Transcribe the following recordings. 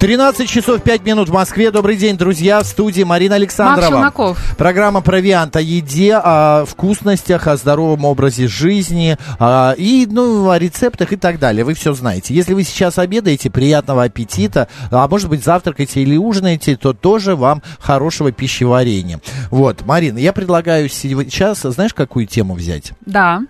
13 часов 5 минут в Москве. Добрый день, друзья. В студии Марина Александрова. Макс Челноков. Программа «Провиант» о еде, о вкусностях, о здоровом образе жизни а, и ну, о рецептах и так далее. Вы все знаете. Если вы сейчас обедаете, приятного аппетита, а может быть завтракаете или ужинаете, то тоже вам хорошего пищеварения. Вот, Марина, я предлагаю сейчас, знаешь, какую тему взять? Да.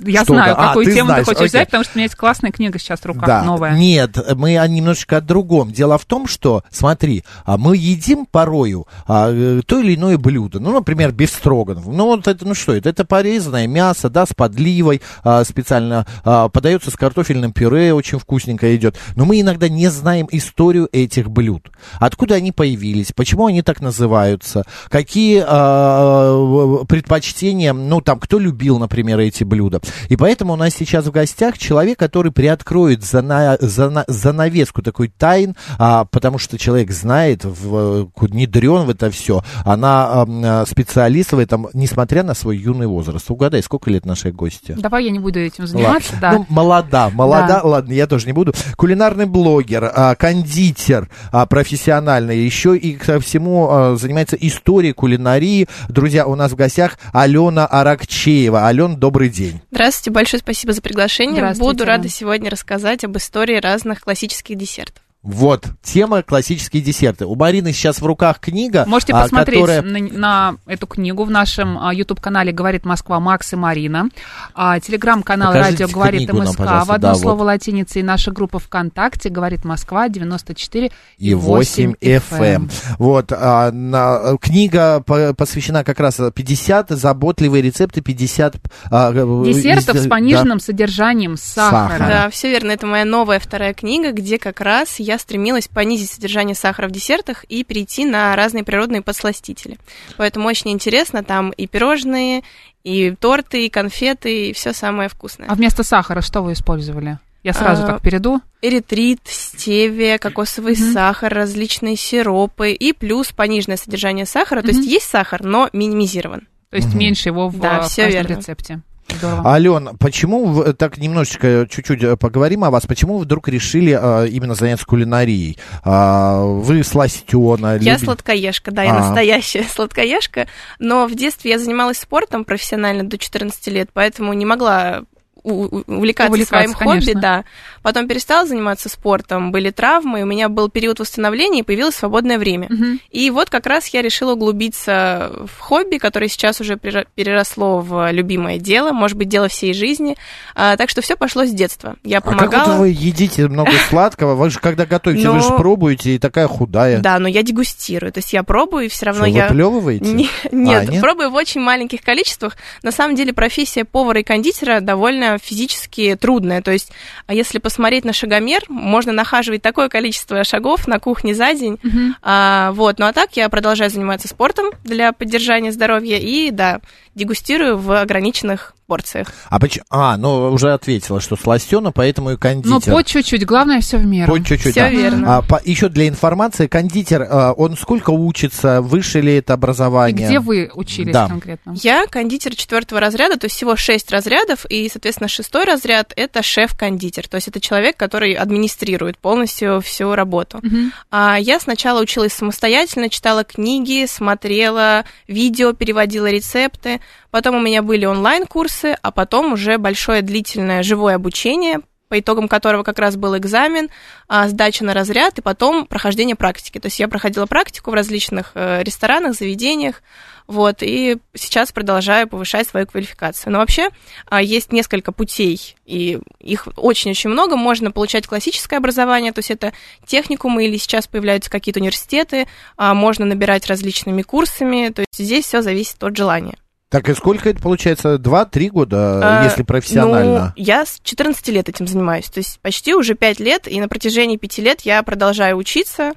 Я Что знаю, да? А, какую ты тему знаешь, ты хочешь окей. взять, потому что у меня есть классная книга сейчас в руках, Да. новая. Нет, мы немножечко о другом. Дело в том, что, смотри, а мы едим порою а, э, то или иное блюдо. Ну, например, бифстроганов. Ну, вот это, ну что это? Это порезанное мясо, да, с подливой, а, специально а, подается с картофельным пюре, очень вкусненько идет. Но мы иногда не знаем историю этих блюд. Откуда они появились, почему они так называются, какие а, предпочтения, ну, там, кто любил, например, эти блюда. И поэтому у нас сейчас в гостях человек, который приоткроет зана, зана- занавеску такой тайн, а, потому что человек знает, в, внедрен в это все. Она а, специалист в этом, несмотря на свой юный возраст. Угадай, сколько лет нашей гости? Давай я не буду этим заниматься, Ладно. да. Ну, молода, молода, Да. ладно, я тоже не буду. Кулинарный блогер, а, кондитер а, профессиональный, еще и ко всему а, занимается историей кулинарии. Друзья, у нас в гостях Алена Аракчеева. Ален, добрый день. Здравствуйте, большое спасибо за приглашение. Буду рада сегодня рассказать об истории разных классических десертов. Вот, тема классические десерты. У Марины сейчас в руках книга, Можете а, посмотреть которая... на, на эту книгу в нашем а, YouTube-канале «Говорит Москва» Макс и Марина. А, Телеграм-канал Покажите «Радио говорит книгу нам, МСК» пожалуйста. в одно Да, слово вот. латиницей. И наша группа ВКонтакте «Говорит Москва» 94 и 8 FM. Вот, а, на- книга по- посвящена как раз 50 заботливые рецепты, 50... а, Десертов из- с да. пониженным содержанием сахара. Сахара. Да, все верно. Это моя новая вторая книга, где как раз я стремилась понизить содержание сахара в десертах и перейти на разные природные подсластители. Поэтому очень интересно. Там и пирожные, и торты, и конфеты, и все самое вкусное. А вместо сахара что вы использовали? Я сразу А, так перейду. Эритрит, стевия, кокосовый Мгм. сахар, различные сиропы и плюс пониженное содержание сахара. То Мгм. есть есть сахар, но минимизирован. То есть Мгм. меньше его в, Да, в каждом верно. рецепте. Здорово. Ален, почему, вы- так немножечко, чуть-чуть э, поговорим о вас, почему вы вдруг решили а, именно заняться кулинарией? А, вы сластена, Я сладкоежка, да, я А. настоящая сладкоежка, но в детстве я занималась спортом профессионально до 14 лет, поэтому не могла увлекаться, Увлекаться, своим хобби, конечно. да. Потом перестала заниматься спортом, были травмы, у меня был период восстановления и появилось свободное время. Мгм. И вот как раз я решила углубиться в хобби, которое сейчас уже пере- переросло в любимое дело, может быть, дело всей жизни. А, так что все пошло с детства. Я А как помогала. вот вы едите много сладкого? Вы же когда готовите, вы Ну, же пробуете и такая худая. Да, но я дегустирую. То есть я пробую, и все равно Что, я. выплевываете? Не- нет, А, нет? пробую в очень маленьких количествах. На самом деле профессия повара и кондитера довольно физически трудная. То есть, а если посмотреть на шагомер, можно нахаживать такое количество шагов на кухне за день. Мгм. А, вот, ну а так я продолжаю заниматься спортом для поддержания здоровья и, да, дегустирую в ограниченных порциях. А, поч- а, ну уже ответила, что сластена, поэтому и кондитер. Ну, по чуть-чуть. Главное, все в меру. По чуть-чуть, Всё да. верно. А, по- еще для информации, кондитер, а, он сколько учится, выше ли это И образование? где вы учились Да. конкретно? Я кондитер четвертого разряда, то есть всего шесть разрядов, и, соответственно, шестой разряд это шеф-кондитер, то есть это человек, который администрирует полностью всю работу. Мгм. А я сначала училась самостоятельно, читала книги, смотрела видео, переводила рецепты. Потом у меня были онлайн-курсы, а потом уже большое длительное живое обучение, по итогам которого как раз был экзамен, а, сдача на разряд и потом прохождение практики. То есть я проходила практику в различных э, ресторанах, заведениях, вот, и сейчас продолжаю повышать свою квалификацию. Но вообще а, есть несколько путей, и их очень-очень много. Можно получать классическое образование, то есть это техникумы или сейчас появляются какие-то университеты, а, можно набирать различными курсами, то есть здесь все зависит от желания. Так и сколько это получается? Два-три года, А, если профессионально? Ну, я с 14 лет этим занимаюсь, то есть почти уже 5 лет, и на протяжении 5 лет я продолжаю учиться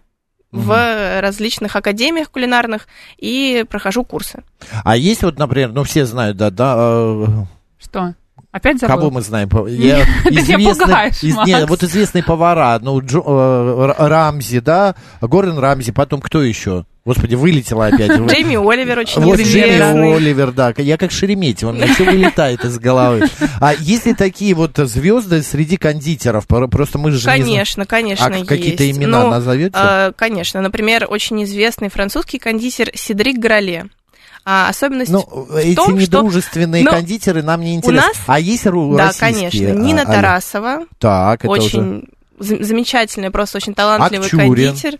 в различных академиях кулинарных и прохожу курсы. А есть вот, например, ну все знают, да, да, э, Что? Опять забыл? Кого мы знаем? Я, Ты меня пугаешь, из- Макс. нет, вот известные повара, ну, Джо- э, Рамзи, да, Гордон Рамзи, потом кто еще? Господи, вылетела опять. Джейми Оливер очень Вот Джейми. Оливер, да. Я как Шереметьево, у меня все вылетает из головы. А есть ли такие вот звезды среди кондитеров? Про- Просто мы же. Конечно, конечно, А какие-то имена Ну, назовете? э, конечно. Например, очень известный французский кондитер Седрик Гроле. А особенность Ну, эти том, что- недружественные но кондитеры нам не интересны. нас- А есть ру- Да, конечно. А, Нина алло. Тарасова, Так, это уже... очень за- замечательный, просто очень талантливый Акчурин. кондитер.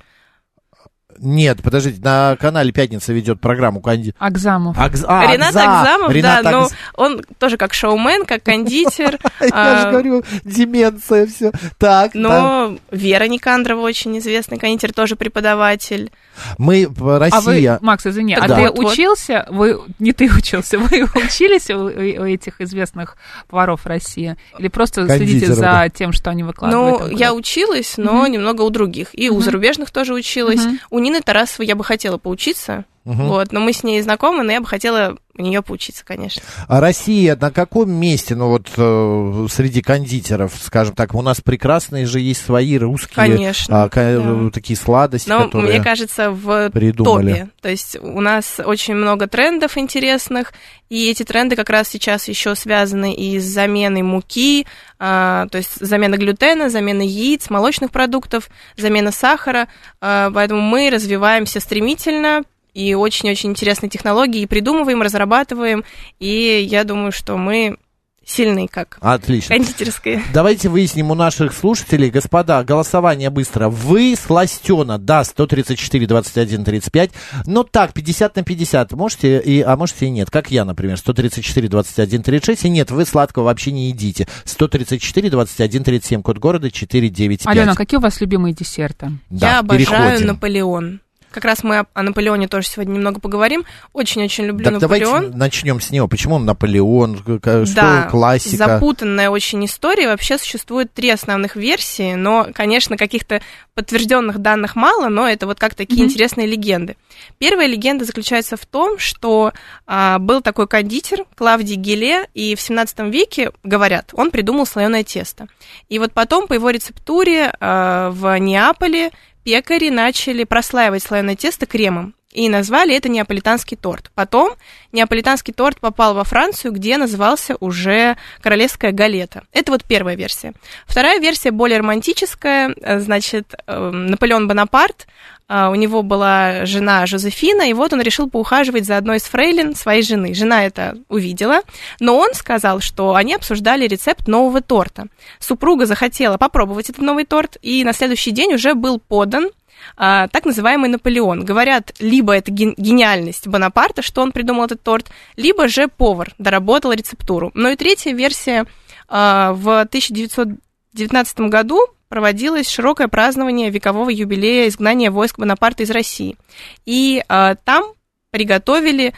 Нет, подождите, на канале «Пятница» ведет программу кондитер. Акзамов. Акз- а, Ренат Акза- Акзамов, Ренат да, ну, Акз- он тоже как шоумен, как кондитер. Я а, же говорю, деменция, все. Так. Но Вера Никандрова очень известный кондитер, тоже преподаватель. Мы, в- А вы, Россия... Макс, извини, а ты учился, вы, не ты учился, вы учились у, этих известных поваров России? Или просто следите за тем, что они выкладывают? Ну, я училась, но немного у других. И у зарубежных тоже училась. У Нины Тарасовой я бы хотела поучиться. Мгм. Вот, но мы с ней знакомы, но я бы хотела у нее поучиться, конечно. А Россия на каком месте, ну вот э, среди кондитеров, скажем так, у нас прекрасные же есть свои русские Конечно, а, да. такие сладости, Но которые мне кажется, в придумали. топе. То есть у нас очень много трендов интересных, и эти тренды как раз сейчас еще связаны и с заменой муки, а, то есть замена глютена, замена яиц, молочных продуктов, замена сахара. А, поэтому мы развиваемся стремительно, и очень-очень интересные технологии и придумываем, разрабатываем, и я думаю, что мы сильны как Отлично. кондитерские. Давайте выясним у наших слушателей, господа, голосование быстро. Вы сластена, да, 134, 21, 35. Но так, 50 на 50. Можете, и, а можете и нет. Как я, например, 134, 21, 36. И нет, вы сладкого вообще не едите. 134, 21, 37. Код города 495. Алена, какие у вас любимые десерты? Да, Я обожаю переходим. Наполеон. Как раз мы о, Наполеоне тоже сегодня немного поговорим. Очень-очень люблю Так давайте Наполеон. начнем с него. Почему он Наполеон? Что да, классика? запутанная очень история. Вообще существует три основных версии, но, конечно, каких-то подтвержденных данных мало, но это вот как такие Мгм. интересные легенды. Первая легенда заключается в том, что а, был такой кондитер Клавдий Геле, и в 17 веке, говорят, он придумал слоеное тесто. И вот потом по его рецептуре а, в Неаполе пекари начали прослаивать слоеное тесто кремом. И назвали это неаполитанский торт. Потом неаполитанский торт попал во Францию, где назывался уже королевская галета. Это вот первая версия. Вторая версия более романтическая. Э, Значит, э, Наполеон Бонапарт, э, у него была жена Жозефина, и вот он решил поухаживать за одной из фрейлин своей жены. Жена это увидела, но он сказал, что они обсуждали рецепт нового торта. Супруга захотела попробовать этот новый торт, и на следующий день уже был подан а, так называемый Наполеон. Говорят, либо это ген- гениальность Бонапарта, что он придумал этот торт, либо же повар доработал рецептуру. Ну и третья версия. а, в 1919 году проводилось широкое празднование векового юбилея изгнания войск Бонапарта из России. И а, там приготовили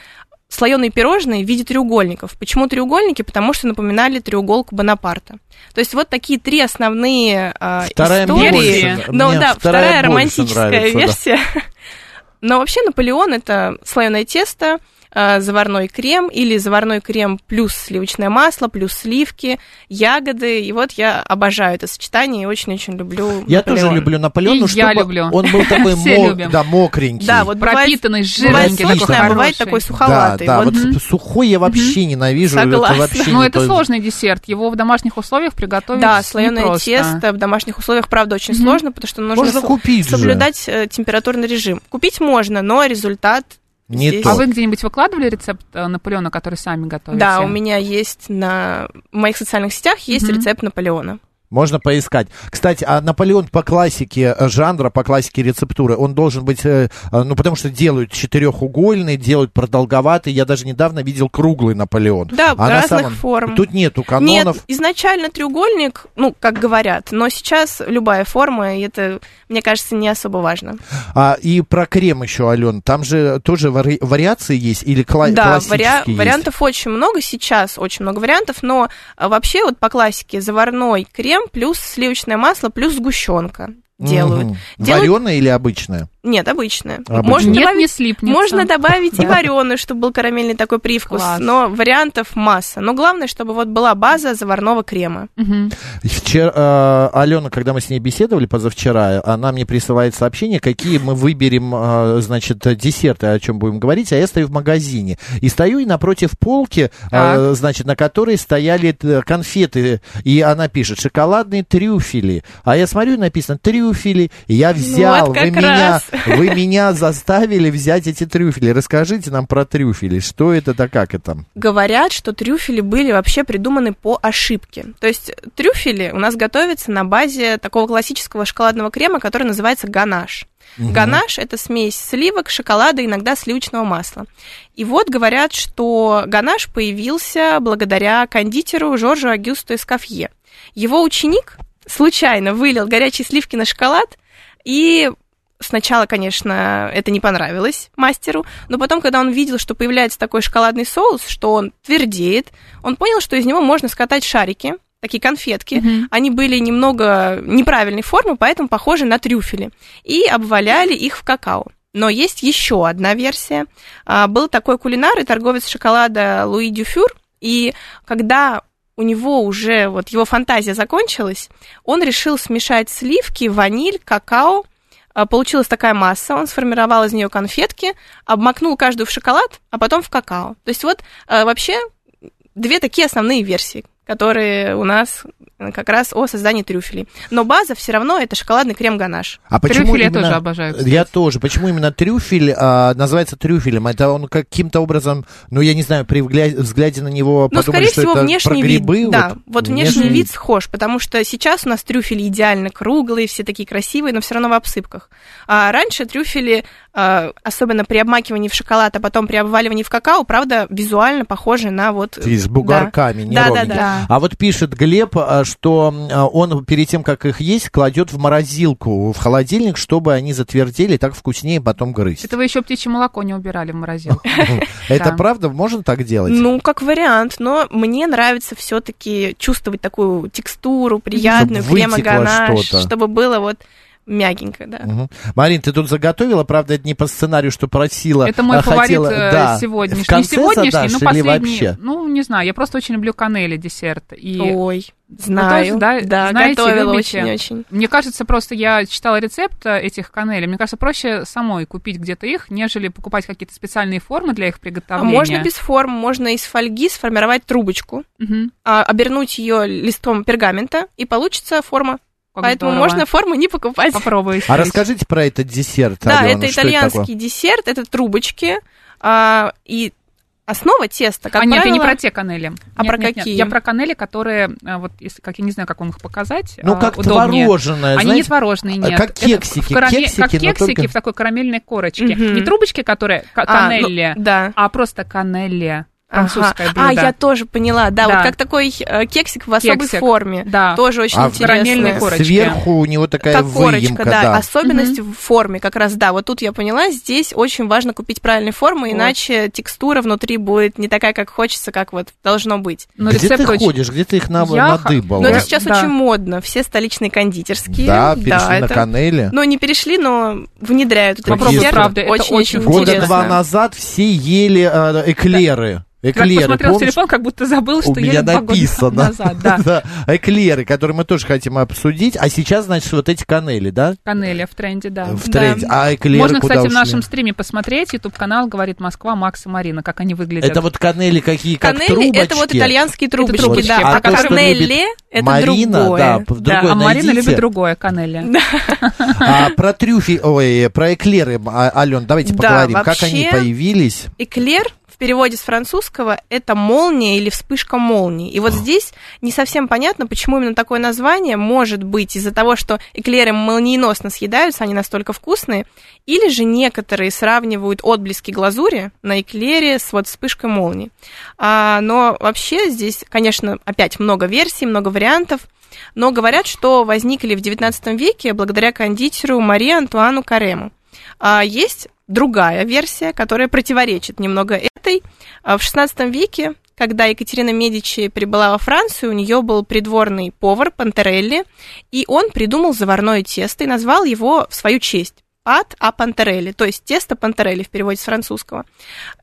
слоеные пирожные в виде треугольников. Почему треугольники? Потому что напоминали треуголку Бонапарта. То есть вот такие три основные а, Вторая истории. больше- Но мне да, вторая вторая, романтическая нравится, да. версия. Но вообще Наполеон это слоеное тесто, заварной крем или заварной крем плюс сливочное масло, плюс сливки, ягоды. И вот я обожаю это сочетание и очень-очень люблю Я Наполеон. тоже люблю Наполеон, но я чтобы люблю. он был такой да, мокренький. Да, вот бывает, Пропитанный, бывает жирненький, сочный, а бывает хороший. такой суховатый. да, Вот вот сухой я вообще ненавижу. Согласна. Это вообще Ну, не это то- сложный десерт. Его в домашних условиях приготовить Да, слоеное тесто в домашних условиях, правда, очень сложно, потому что нужно соблюдать э, температурный режим. Купить можно, но результат Не здесь- то. А вы где-нибудь выкладывали рецепт э, Наполеона, который сами готовите? Да, у меня есть на в моих социальных сетях есть Мгм. рецепт Наполеона. Можно поискать. Кстати, а Наполеон по классике э, жанра, по классике рецептуры, он должен быть, э, э, ну, потому что делают четырехугольный, делают продолговатый. Я даже недавно видел круглый Наполеон. Да, А разных самом- форм. Тут нету Нет, канонов. изначально треугольник, ну, как говорят, но сейчас любая форма, и это, мне кажется, не особо важно. А, и про крем еще, Ален, там же тоже вари- вариации есть или кла- да, вариа- есть? вариантов очень много сейчас, очень много вариантов, но а, вообще вот по классике заварной крем плюс сливочное масло плюс сгущенка. Делают. Мгм. Делают- Вареная или обычная? Нет, обычная. Обычная. Можно Нет, добавить не слипнется. Можно добавить и вареную, чтобы был карамельный такой привкус, Класс. но вариантов масса. Но главное, чтобы вот была база заварного крема. Мгм. Вчера, э, Алена, когда мы с ней беседовали позавчера, она мне присылает сообщение, какие мы выберем, э, значит, десерты, о чем будем говорить, а я стою в магазине. И стою и напротив полки, э, Так. значит, на которой стояли э, конфеты, и она пишет, шоколадные трюфели. А я смотрю, написано трюфели, и я взял, Вот вы, меня, раз. вы меня заставили взять эти трюфели. Расскажите нам про трюфели, что это, да как это? Говорят, что трюфели были вообще придуманы по ошибке. То есть трюфели у нас готовятся на базе такого классического шоколадного крема, который называется ганаш. Ганаш – это смесь сливок, шоколада, иногда сливочного масла. И вот говорят, что ганаш появился благодаря кондитеру Жоржу Агюсту Эскофье. Его ученик случайно вылил горячие сливки на шоколад, и сначала, конечно, это не понравилось мастеру, но потом, когда он видел, что появляется такой шоколадный соус, что он твердеет, он понял, что из него можно скатать шарики, такие конфетки. Мгм. Они были немного неправильной формы, поэтому похожи на трюфели. И обваляли их в какао. Но есть еще одна версия. А, Был такой кулинар и торговец шоколада Луи Дюфюр, и когда у него уже вот его фантазия закончилась, он решил смешать сливки, ваниль, какао. А, Получилась такая масса, он сформировал из нее конфетки, обмакнул каждую в шоколад, а потом в какао. То есть вот а, вообще две такие основные версии, которые у нас как раз о создании трюфелей. Но база все равно это шоколадный крем-ганаш. А Трюфели я тоже обожаю, кстати. Я тоже. Почему именно трюфель а, называется трюфелем? Это он каким-то образом, ну, я не знаю, при взгляде на него Ну, подумали, скорее что всего, это внешний про грибы? вид. Да, вот, внешний, внешний вид схож, потому что сейчас у нас трюфели идеально круглые, все такие красивые, но все равно в обсыпках. А раньше трюфели, а, особенно при обмакивании в шоколад, а потом при обваливании в какао, правда, визуально похожи на вот... И с бугорками, не Да, да, ровненькие. да. А вот пишет Глеб, а, что а, он перед тем, как их есть, кладет в морозилку, в холодильник, чтобы они затвердели, так вкуснее потом грызть. Это вы еще птичье молоко не убирали в морозилку. Это Да. правда? Можно так делать? Ну, как вариант, но мне нравится все-таки чувствовать такую текстуру приятную, крема-ганаш, чтобы было вот мягенько, да. Мгм. Марин, ты тут заготовила, правда, это не по сценарию, что просила. Это мой а фаворит хотела- э, да. сегодняшний. В конце не сегодняшний, задашь но последний. вообще? Ну, не знаю, я просто очень люблю канели десерт. И Ой, знаю. тоже, да, да, знаете, готовила любите? очень-очень. Мне кажется, просто я читала рецепт э, этих канелей. Мне кажется, проще самой купить где-то их, нежели покупать какие-то специальные формы для их А приготовления. можно без форм, можно из фольги сформировать трубочку, а, обернуть ее листом пергамента, и получится форма. Как Поэтому здорово. можно форму не покупать. Попробую. А расскажите про этот десерт, Да, Алена, это итальянский такое? десерт, это трубочки, а, и основа теста, как а нет, я не правило- про те канели. А Нет, про нет, нет. какие? Я про канели, которые, э, вот, если, как я не знаю, как вам их показать. Ну, а, как удобнее. творожное, Они не знаете, творожные, а нет. как Это кексики, в караме- кексики, как кексики только- в такой карамельной корочке. Мгм. Не трубочки, которые ка- А, ну, да. а просто канелли. Ага. Французское А, блюдо. я тоже поняла, да, Да. вот как такой э, кексик в особой Кексик. форме. Да. Тоже очень А интересно. корочке. Сверху у него такая как корочка, выемка, да. да. Особенность в форме, как раз, да. Вот тут я поняла, здесь очень важно купить правильные формы, Вот. иначе текстура внутри будет не такая, как хочется, как вот должно быть. Но Где рецепт ты очень- ходишь, где ты их на, Я надыбала? Но это сейчас да. очень модно. Все столичные кондитерские. Да, перешли на это- канели. Ну, не перешли, но внедряют Попробуй, правда, это очень очень вкусно. Года интересно. два назад все ели э, эклеры. Эклеры, посмотрел в помнишь? телефон, как будто забыл, что У меня написано. назад. Да. Да, эклеры, которые мы тоже хотим обсудить. А сейчас, значит, вот эти канели, да? Канели в тренде, да. В Да. тренде. А эклеры Можно, куда кстати, в ушли? нашем стриме посмотреть. YouTube-канал «Говорит Москва», Макс и Марина, как они выглядят. Это вот канели какие, как Канели трубочки. это вот итальянские трубочки, трубочки. да. А А, то, любит это Марина, другое. да, в другой а Марина найдите. любит другое канели. А про трюфи, ой, про эклеры, а, Ален, давайте Да, поговорим. Как они появились? Эклер в переводе с французского это молния или вспышка молнии. И вот здесь не совсем понятно, почему именно такое название может быть из-за того, что эклеры молниеносно съедаются, они настолько вкусные, или же некоторые сравнивают отблески глазури на эклере с вот вспышкой молнии. А, но вообще здесь, конечно, опять много версий, много вариантов. Но говорят, что возникли в XIX веке благодаря кондитеру Мари Антуану Карему. А есть другая версия, которая противоречит немного этой. А В XVI веке когда Екатерина Медичи прибыла во Францию, у нее был придворный повар Пантерелли, и он придумал заварное тесто и назвал его в свою честь пат а пантерелли, то есть тесто пантерелли в переводе с французского.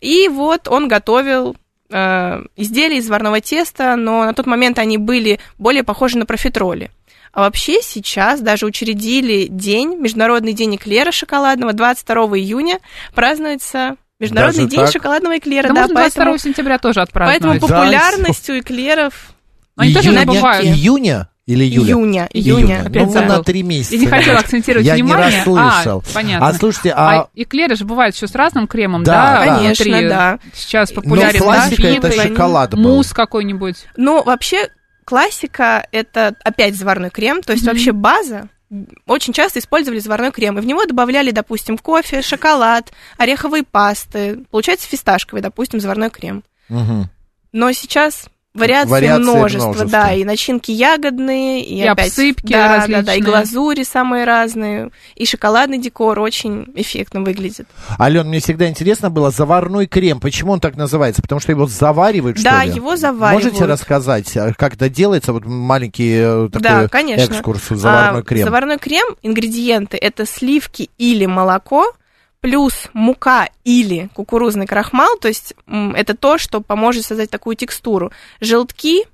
И вот он готовил э, изделия из заварного теста, но на тот момент они были более похожи на профитроли. А вообще сейчас даже учредили день, Международный день эклера шоколадного, 22 июня празднуется Международный Даже день так? шоколадного эклера. Да, Да, можно 22 поэтому, сентября тоже поэтому отпраздновать. Да, популярность у эклеров Они тоже Июня- бывают. Июня или июля? июня. Июня. Опять Ну, мы забыл. на три месяца. Я не хотела акцентировать Я не внимание. расслышал. А, понятно. А слушайте, А, а эклеры же бывают еще с разным кремом, Да, да? да. Конечно, внутри. да. Сейчас ну, популярен, да, классика это фибры, шоколад был. мусс какой-нибудь. Ну, вообще, классика – это опять заварной крем, то есть Мгм. вообще база. Очень часто использовали заварной крем, и в него добавляли, допустим, кофе, шоколад, ореховые пасты. Получается фисташковый, допустим, заварной крем. Мгм. Но сейчас вариаций Вариаций множество, множество. да, и начинки ягодные, и, И опять, обсыпки да, да, да, и различные. глазури самые разные, и шоколадный декор очень эффектно выглядит. Ален, мне всегда интересно было, заварной крем, почему он так называется? Потому что его заваривают, что да, ли? его заваривают. Можете рассказать, а, как это делается? Вот маленький э, такой Да, конечно. экскурс в заварной А, крем. Заварной крем, ингредиенты это сливки или молоко, плюс мука или кукурузный крахмал, то есть это то, что поможет создать такую текстуру. Желтки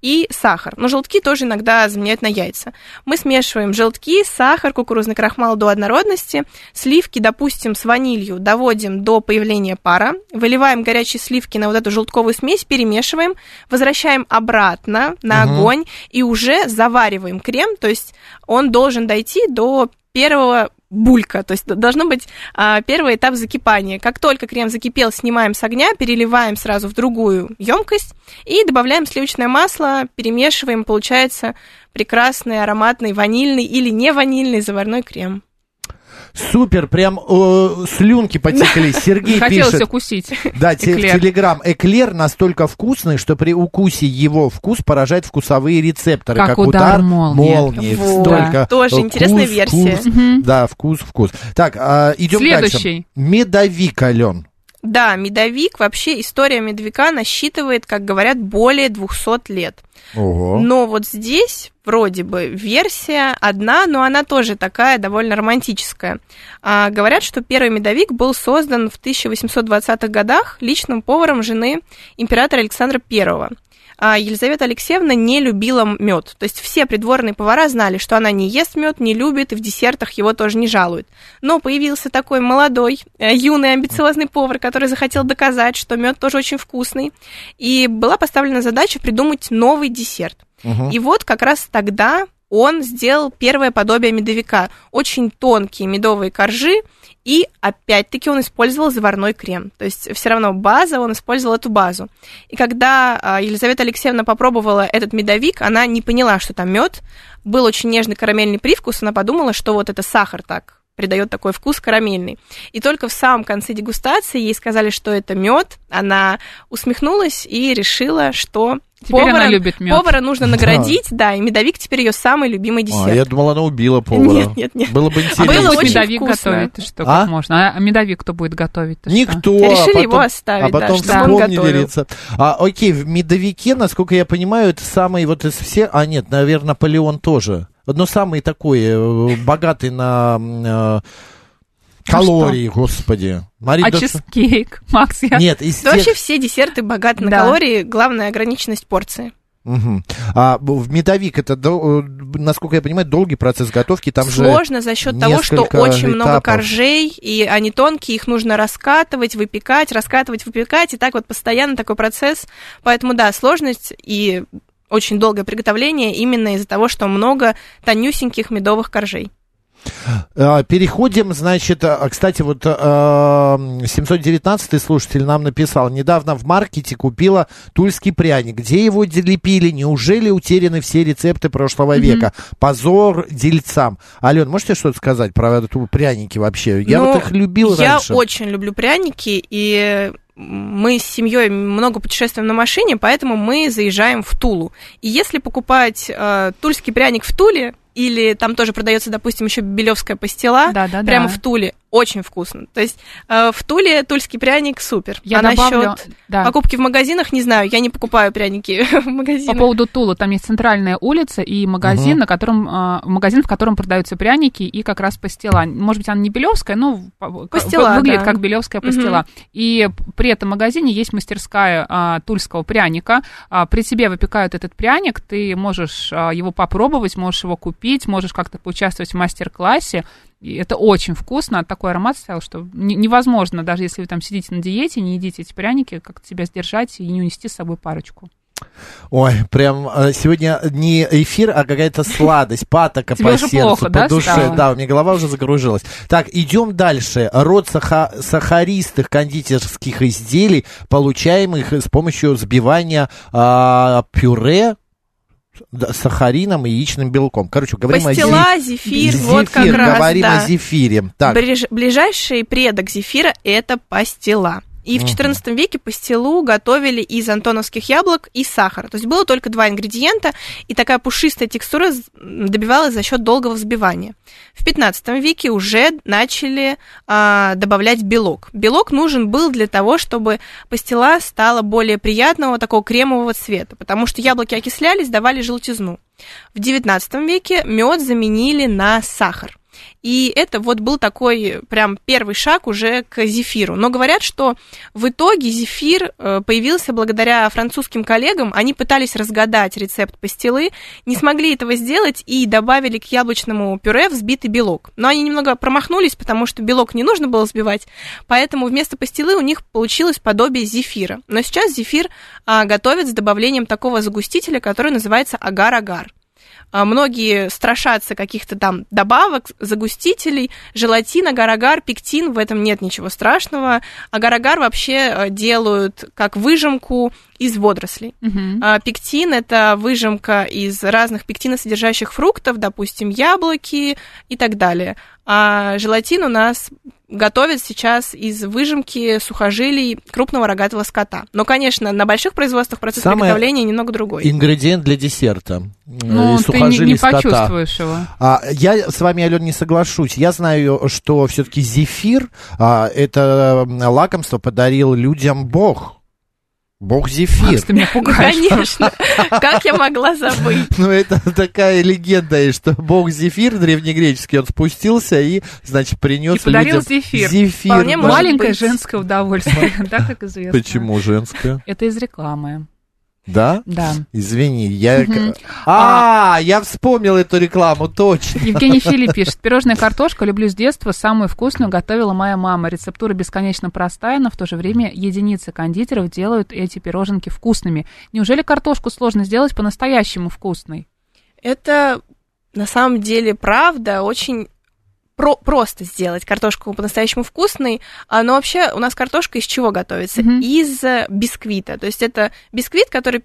и сахар. Но желтки тоже иногда заменяют на яйца. Мы смешиваем желтки, сахар, кукурузный крахмал до однородности, сливки, допустим, с ванилью доводим до появления пара, выливаем горячие сливки на вот эту желтковую смесь, перемешиваем, возвращаем обратно на Мгм. огонь и уже завариваем крем, то есть он должен дойти до первого булька, то есть должно быть а, первый этап закипания. Как только крем закипел, снимаем с огня, переливаем сразу в другую емкость и добавляем сливочное масло, перемешиваем, получается прекрасный ароматный ванильный или не ванильный заварной крем. Супер, прям э, слюнки потекли. Сергей Хотелось пишет. укусить. Да, в эклер. Телеграм. Эклер настолько вкусный, что при укусе его вкус поражает вкусовые рецепторы. Как удар молнии. Вот. Столько Тоже э, интересная вкус, версия. вкус. Мгм. Да, вкус, вкус. Так, а, идем дальше. Следующий. Медовик, Ален. Да, медовик, вообще история медовика насчитывает, как говорят, более 200 лет. Ого. Но вот здесь вроде бы версия одна, но она тоже такая довольно романтическая. А, говорят, что первый медовик был создан в 1820-х годах личным поваром жены императора Александра I. А Елизавета Алексеевна не любила мед. То есть все придворные повара знали, что она не ест мед, не любит и в десертах его тоже не жалует. Но появился такой молодой, э, юный, амбициозный повар, который захотел доказать, что мед тоже очень вкусный. И была поставлена задача придумать новый десерт. Мгм. И вот как раз тогда он сделал первое подобие медовика. Очень тонкие медовые коржи, и опять-таки он использовал заварной крем. То есть все равно база, он использовал эту базу. И когда а, Елизавета Алексеевна попробовала этот медовик, она не поняла, что там мед. Был очень нежный карамельный привкус, она подумала, что вот это сахар так придает такой вкус карамельный. И только в самом конце дегустации ей сказали, что это мед. Она усмехнулась и решила, что Теперь она любит мед. повара нужно наградить, да, и медовик теперь ее самый любимый А, десерт. я думал, она убила повара. Нет, нет, нет. Было бы А интересно. было кто будет очень медовик вкусно. готовить? Ты что, А? как можно? А медовик кто будет готовить? Ты что? Никто. Решили а потом, его оставить, а да, потом чтобы он рецепт. А, окей, в медовике, насколько я понимаю, это самый вот из всех... А, нет, наверное, Наполеон тоже. Но самый такой э, богатый на калории, господи. Мария А Дот- чизкейк, Макс, я... Нет, из Да тех... вообще все десерты богаты на Да. калории, главная ограниченность порции. Мгм. А в медовик это, э, насколько я понимаю, долгий процесс готовки. Там же Сложно за счет того, что очень много этапов. коржей, и они тонкие, их нужно раскатывать, выпекать, раскатывать, выпекать, и так вот постоянно такой процесс. Поэтому, да, сложность и очень долгое приготовление именно из-за того, что много тонюсеньких медовых коржей. А, Переходим, значит, а, кстати, вот а, 719 слушатель нам написал, недавно в маркете купила тульский пряник. Где его лепили? Неужели утеряны все рецепты прошлого века? Позор дельцам. Ален, можете что-то сказать про пряники вообще? Я Ну, вот их любил Я раньше. очень люблю пряники, и мы с семьей много путешествуем на машине, поэтому мы заезжаем в Тулу. И если покупать э, тульский пряник в Туле, или там тоже продается, допустим, еще белевская пастила, Да, да, да. прямо в Туле, очень вкусно. То есть э, в Туле тульский пряник супер. Я а добавлю, насчет да. покупки в магазинах, не знаю, я не покупаю пряники в По магазинах. поводу Тула, там есть центральная улица и магазин, Мгм. на котором, а, магазин, в котором продаются пряники и как раз пастила. Может быть, она не белевская, но по- Пастила, выглядит да. как белевская пастила. И при этом магазине есть мастерская а, тульского пряника. А, при тебе выпекают этот пряник, ты можешь а, его попробовать, можешь его купить, можешь как-то поучаствовать в мастер-классе. И это очень вкусно, такой аромат стоял, что не- невозможно, даже если вы там сидите на диете, не едите эти пряники, как-то себя сдержать и не унести с собой парочку. Ой, прям э, сегодня не эфир, а какая-то сладость, патока Тебе по сердцу, плохо, по да, душе. стало? Да, у меня голова уже загружилась. Так, идем дальше. Род саха- сахаристых кондитерских изделий, получаемых с помощью взбивания а, пюре с сахарином и яичным белком. Короче, говорим Пастила, о зи- зефир, вот как Зефир, раз, говорим да. о зефире. Так, Ближ- ближайший предок зефира – это пастила. И в XIV веке пастилу готовили из антоновских яблок и сахара. То есть было только два ингредиента, и такая пушистая текстура добивалась за счет долгого взбивания. В XV веке уже начали а, добавлять белок. Белок нужен был для того, чтобы пастила стала более приятного, такого кремового цвета, потому что яблоки окислялись, давали желтизну. В XIX веке мед заменили на сахар. И это вот был такой прям первый шаг уже к зефиру. Но говорят, что в итоге зефир э, появился благодаря французским коллегам. Они пытались разгадать рецепт пастилы, не смогли этого сделать и добавили к яблочному пюре взбитый белок. Но они немного промахнулись, потому что белок не нужно было взбивать, поэтому вместо пастилы у них получилось подобие зефира. Но сейчас зефир а, готовят с добавлением такого загустителя, который называется агар-агар. А, Многие страшатся каких-то там добавок, загустителей, желатин, агар-агар, пектин, в этом нет ничего страшного. Агар-агар вообще э, делают как выжимку из водорослей. А, Пектин – это выжимка из разных пектиносодержащих фруктов, допустим, яблоки и так далее. А желатин у нас готовят сейчас из выжимки сухожилий крупного рогатого скота. Но, конечно, на больших производствах процесс Самое приготовления немного другой. ингредиент для десерта. Ну, Из ты не, сухожилий не скота. почувствуешь его. А, я с вами, Ален, не соглашусь. Я знаю, что все-таки зефир, а, это лакомство подарил людям Бог. Бог зефир. Макс, ты меня Ну, пугаешь. конечно. Как я могла забыть? Ну, это такая легенда, и что бог зефир древнегреческий, он спустился и, значит, принес И подарил людям зефир. зефир, Вполне да. может Маленькое быть. женское удовольствие, да, как известно. Почему женское? Это из рекламы, Да? да. Извини, я... Мгм. А, я вспомнил эту рекламу, точно. Евгений Филипп пишет, пирожная картошка люблю с детства, самую вкусную готовила моя мама. Рецептура бесконечно простая, но в то же время единицы кондитеров делают эти пироженки вкусными. Неужели картошку сложно сделать по-настоящему вкусной? Это на самом деле правда очень про- просто сделать картошку по-настоящему вкусной, А, но вообще у нас картошка из чего готовится? Мгм. Из э, бисквита. То есть это бисквит, который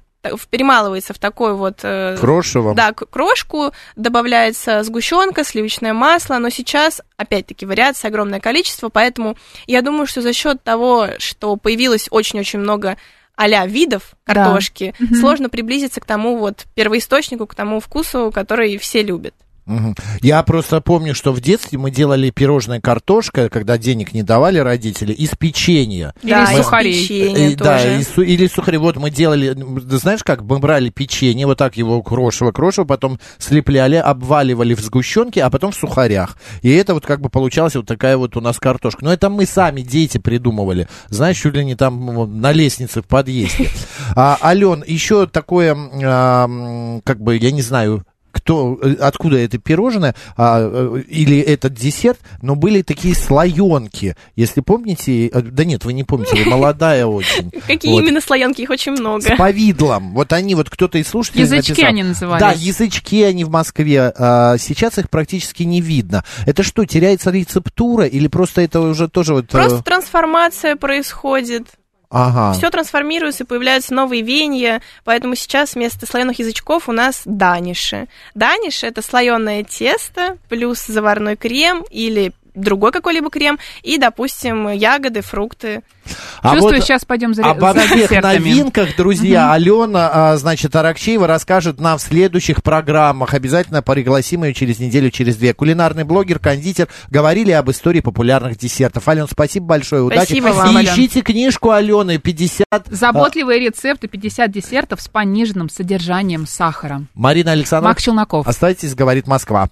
перемалывается в такой вот... э, Крошево. Да, крошку, добавляется сгущенка, сливочное масло, но сейчас, опять-таки, вариаций огромное количество, поэтому я думаю, что за счет того, что появилось очень-очень много а видов Да. картошки, Мгм. сложно приблизиться к тому вот первоисточнику, к тому вкусу, который все любят. Я просто помню, что в детстве мы делали пирожное картошка, когда денег не давали родители, из печенья. Или да, из из сухарей. печенья Э, Да, тоже. из су- или сухари. Вот мы делали, знаешь как, мы брали печенье, вот так его крошево, крошево, потом слепляли, обваливали в сгущенке, а потом в сухарях. И это вот как бы получалась вот такая вот у нас картошка. Но это мы сами, дети, придумывали. Знаешь, чуть ли не там на лестнице в подъезде. А, Ален, еще такое, а, как бы, я не знаю, кто, э, откуда это пирожное а, э, или этот десерт, но были такие слоенки, если помните, э, да нет, вы не помните, вы молодая очень. Какие именно слоенки? Их очень много. С повидлом. Вот они, вот кто-то из слушателей Язычки они назывались. Да, язычки они в Москве. а, сейчас их практически не видно. Это что, теряется рецептура или просто это уже тоже вот... Просто трансформация происходит. Ага. Все трансформируется, появляются новые веяния, поэтому сейчас вместо слоеных язычков у нас даниши. Даниш это слоеное тесто плюс заварной крем или другой какой-либо крем, и, допустим, ягоды, фрукты. А Чувствую, вот сейчас пойдем за, всех десертами. новинках, друзья, Алена, а, значит, Аракчеева расскажет нам в следующих программах. Обязательно пригласим ее через неделю, через две. Кулинарный блогер, кондитер. Говорили об истории популярных десертов. Алена, спасибо большое, удачи. Спасибо вам, И Ален. ищите книжку Алены 50... Заботливые рецепты 50 десертов с пониженным содержанием сахара. Марина Александровна, Мак Челноков. оставайтесь, говорит Москва.